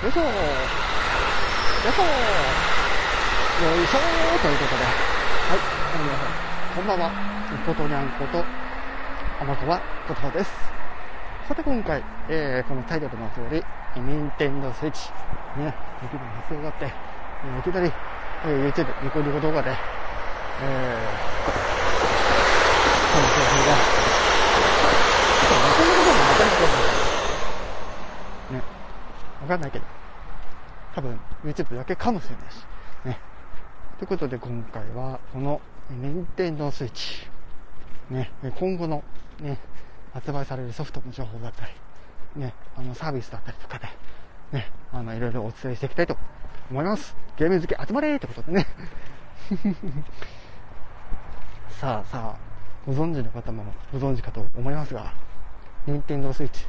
よいしょ。よいしょ。よいしょということで、はい、皆さん、こんばんは。ことにゃんこと、天川ことです。さて今回、えー、このタイトルの通り、任天堂スイッチ、ね、雪の発表があって、えー、いきなり、えー、YouTube、ニコニコ動画で、えー、この商品が、ちょっとニコニコ動画またね、わかんないけど、多分 YouTube だけかもしれないし、ね。ということで今回は、この、任天堂スイッチ、ね、今後の、ね、発売されるソフトの情報だったり、ね、あの、サービスだったりとかで、ね、あの、いろいろお伝えしていきたいと思います。ゲーム好き集まれってことでね。さあさあ、ご存知の方もご存知かと思いますが、任天堂スイッチ、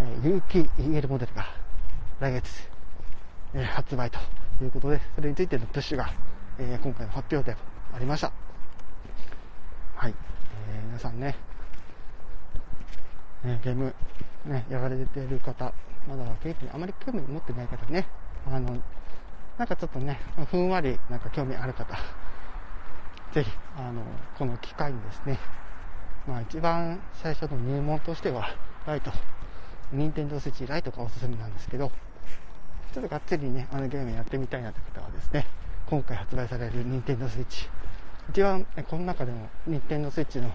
えー、有機 EL モデルが来月、えー、発売ということで、それについてのプッシュが、えー、今回の発表でありました。はい。えー、皆さんね、ね、ゲーム、ね、やられてる方、まだゲームにあまり興味持ってない方ね、あの、なんかちょっとね、ふんわりなんか興味ある方、ぜひ、あの、この機会にですね、まあ一番最初の入門としては、ライト、任天堂スイッチライトがおすすめなんですけど、ちょっとがっつりね、あのゲームやってみたいなって方はですね、今回発売される任天堂スイッチ、一番、この中でも任天堂スイッチの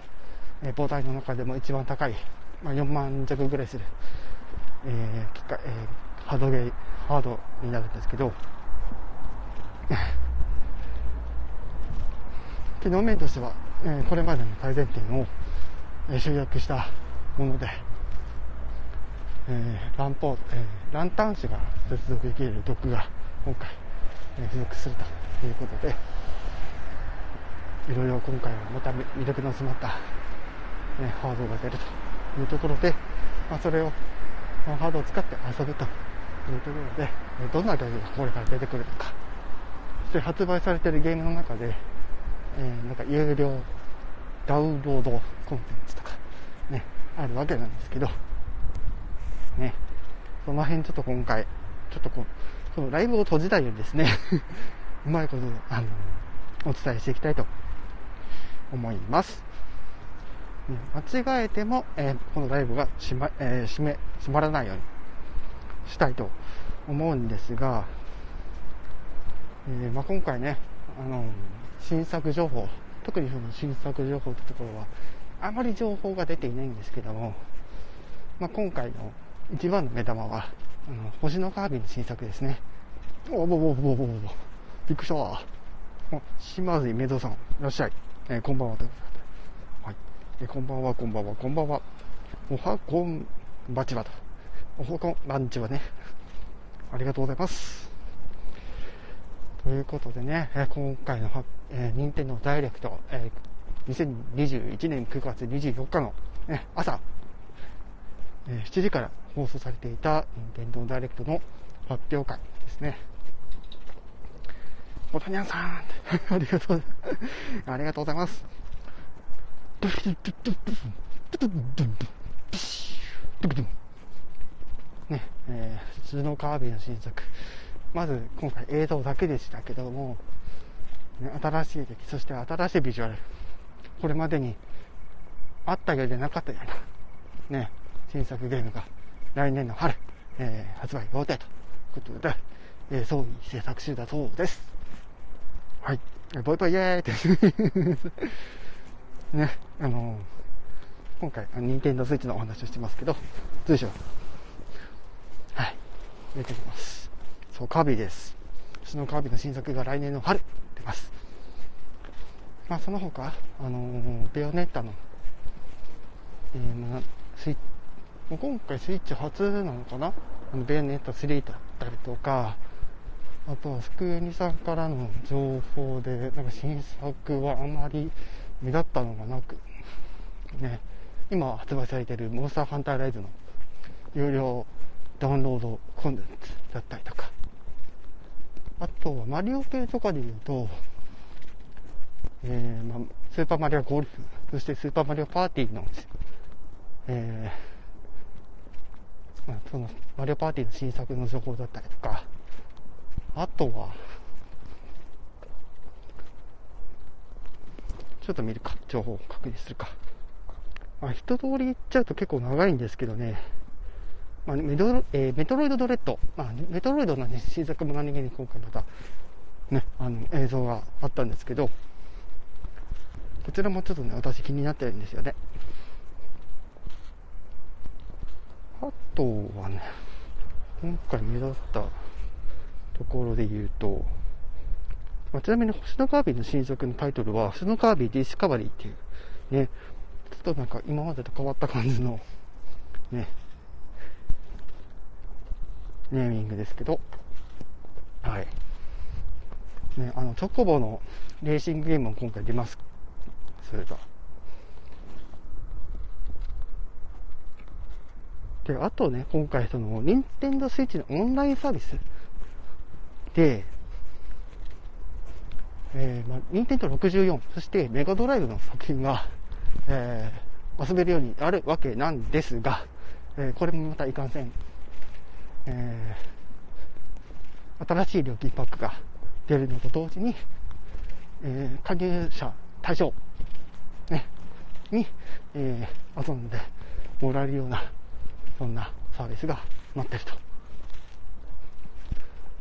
母体の中でも一番高いまあ、4万弱ぐらいする、えー、機械、えー、ハードゲー、ハードになるんですけど、機能面としては、えー、これまでの改善点を、え、集約したもので、えー、ランポーえー、ランタン紙が接続できるドックが今回、えー、付属するということで、いろいろ今回はまた魅力の詰まった、ね、ハードが出るというところで、まあ、それを、まあ、ハードを使って遊ぶというところで、どんなゲームがこれから出てくるのか、そして発売されているゲームの中で、えー、なんか有料ダウンロードコンテンツとか、ね、あるわけなんですけど、ね、その辺ちょっと今回、ちょっとこう、このライブを閉じたようにですね うまいこと、あの、お伝えしていきたいと思います。間違えても、えー、このライブが閉ま,、えー、閉め閉まらないようにしたいと思うんですが、えー、まあ、今回ね、あの新作情報、特にその新作情報ってところは、あまり情報が出ていないんですけども、まあ、今回の一番の目玉は、あの星のカービィの新作ですね。おぼぼぼぼぼぼぼ。びっくりしたわ。島津めぞさん、いらっしゃい。えー、こんばんはということで。えこんばんは、こんばんは、こんばんは。おはこんばちはと。おはこんばんちはね。ありがとうございます。ということでね、え今回の、えー、任天堂ダイレクト、えー、2021年9月24日の、ね、朝、えー、7時から放送されていた任天堂ダイレクトの発表会ですね。おたにゃんさん ありがとう、ありがとうございます。ね、えー、普通のカービィの新作。まず、今回映像だけでしたけども、ね、新しい敵、そして新しいビジュアル。これまでにあったようでなかったような、ね、新作ゲームが来年の春、えー、発売予定ということで、えー、総意制作中だそうです。はい。ボイボイイェーイって ね、あの今回、任天堂スイッチのお話をしてますけど、随所、はい、出てきます。そう、カービィです。そのカービィの新作が来年の春出ます。まあ、その他、あのー、ベヨネッタの、えー、まあ、スイッチ、今回スイッチ初なのかな？あの、ベネッタ3だったりとか、あとは、スクエニさんからの情報で、なんか新作はあまり目立ったのがなく、ね、今発売されているモンスターハンターライズの有料ダウンロードコンテンツだったりとか、あとはマリオ系とかで言うと、えー、まあ、スーパーマリオゴルフ、そしてスーパーマリオパーティーの、えその、マリオパーティーの新作の情報だったりとか、あとは、ちょっと見るか、情報を確認するか。まあ、一通り言っちゃうと結構長いんですけどね、まあ、メドえー、メトロイドドレッド、まあ、メトロイドの、ね、新作も何気に今回また、ね、あの映像があったんですけど、こちらもちょっとね、私気になってるんですよね。あとはね、今回目立ったところで言うと、まあ、ちなみに星のカービィの新作のタイトルは、星のカービィディスカバリーっていう、ね、ちょっとなんか今までと変わった感じの、ね、ネーミングですけど、はい。ね、あの、チョコボのレーシングゲームも今回出ます。それが。で、あとね、今回その、ニンテンドスイッチのオンラインサービス。で、えー、まあ、任天堂64、そしてメガドライブの作品が、えー、遊べるようになるわけなんですが、えー、これもまたいかんせん、えー、新しい料金パックが出るのと同時に、えー、加入者対象、ね、に、えー、遊んでもらえるような、そんなサービスが待ってると。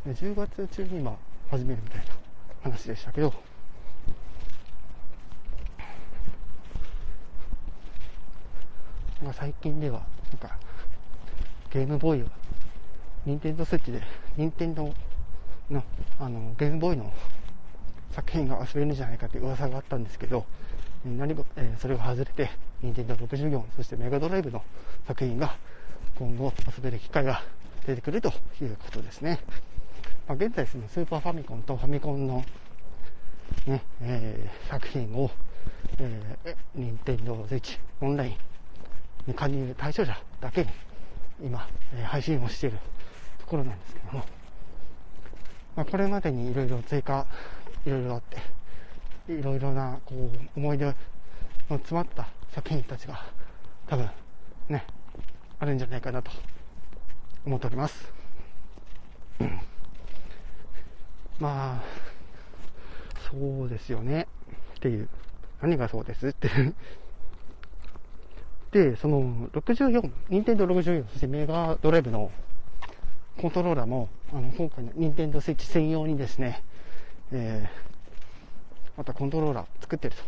10月中に今始めるみたいな話でしたけど、なんか最近では、なんか、ゲームボーイは、ニンテンドスイッチで、ニンテンドの、あの、ゲームボーイの作品が遊べるんじゃないかって噂があったんですけど、何も、えー、それが外れて、ニンテンド64、そしてメガドライブの作品が今後遊べる機会が出てくるということですね。まあ、現在そのスーパーファミコンとファミコンのね、えー、作品を、えー、任天堂スイッチオンラインに加入対象者だけに今、えー、配信をしているところなんですけども、まあ、これまでにいろいろ追加、いろいろあって、いろいろなこう思い出の詰まった作品たちが多分ね、あるんじゃないかなと思っております。まあ、そうですよね。っていう。何がそうです？ってで、その64、任天堂64、そしてメガドライブのコントローラーも、あの、今回の任天堂スイッチ専用にですね、えー、またコントローラー作ってると。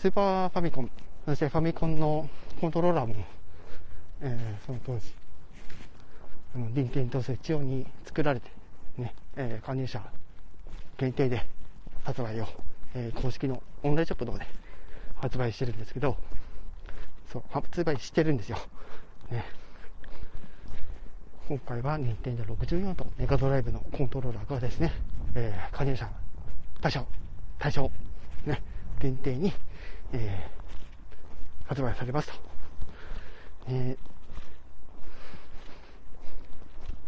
スーパーファミコン、そしてファミコンのコントローラーも、えー、その当時、あの、任天堂スイッチ用に作られて、ね、えー、加入者限定で発売を、えー、公式のオンラインショップの方で発売してるんですけど、そう、発売してるんですよ。ね。今回は任天堂64とメガドライブのコントローラーがですね、えー、加入者対象、対象、ね、限定に、えー、発売されますと。え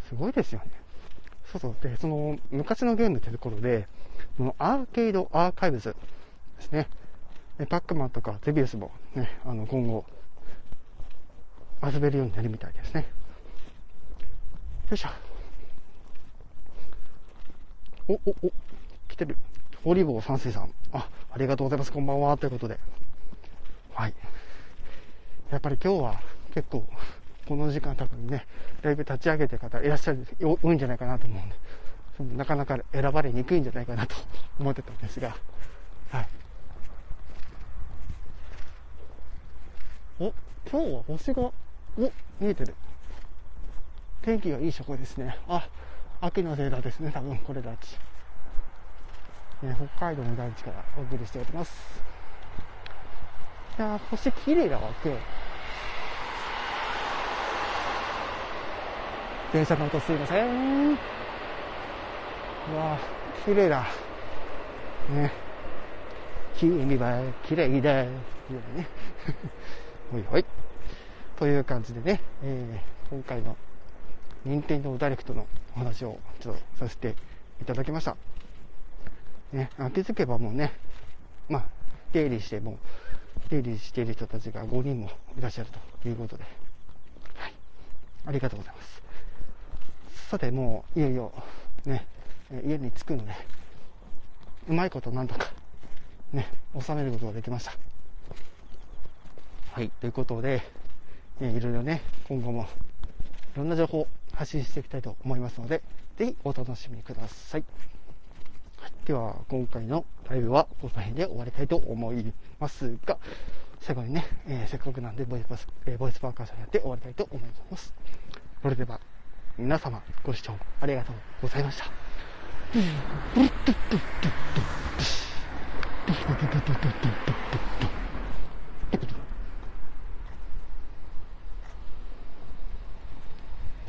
ー、すごいですよね。そうそう。で、その、昔のゲームってところで、このアーケードアーカイブズですね。パックマンとかゼビウスもね、あの、今後、遊べるようになるみたいですね。よいしょ。お、お、お、来てる。オリボー三世さん。あ、ありがとうございます。こんばんは。ということで。はい。やっぱり今日は結構、この時間多分ね、ライブ立ち上げてる方いらっしゃる、多いんじゃないかなと思うんで、そのなかなか選ばれにくいんじゃないかなと思ってたんですが、はい。お、今日は星が、お、見えてる。天気がいい証拠ですね。あ、秋のせいだですね、多分これたち。ね、北海道の大地からお送りしております。いや星綺麗だわ、今日。電車の音すいません。うわ綺麗だ。ね。君は綺麗だ。いうね。ほいほい。という感じでね、えー、今回の任天堂ダイレクトのお話をちょっとさせていただきました。ね、あ気づけばもうね、まあ、出入りしても、出入りしている人たちが5人もいらっしゃるということで、はいありがとうございます。さて、もういよいよね、家に着くので、うまいことなんとかね、収めることができました。はい、ということで、えいろいろね、今後もいろんな情報を発信していきたいと思いますので、ぜひお楽しみください。はい、では、今回のライブはこの辺で終わりたいと思いますが、最後にね、えー、せっかくなんでボイスパス、えー、ボイスパーカーションやって終わりたいと思います。それでは、皆様ご視聴ありがとうございました。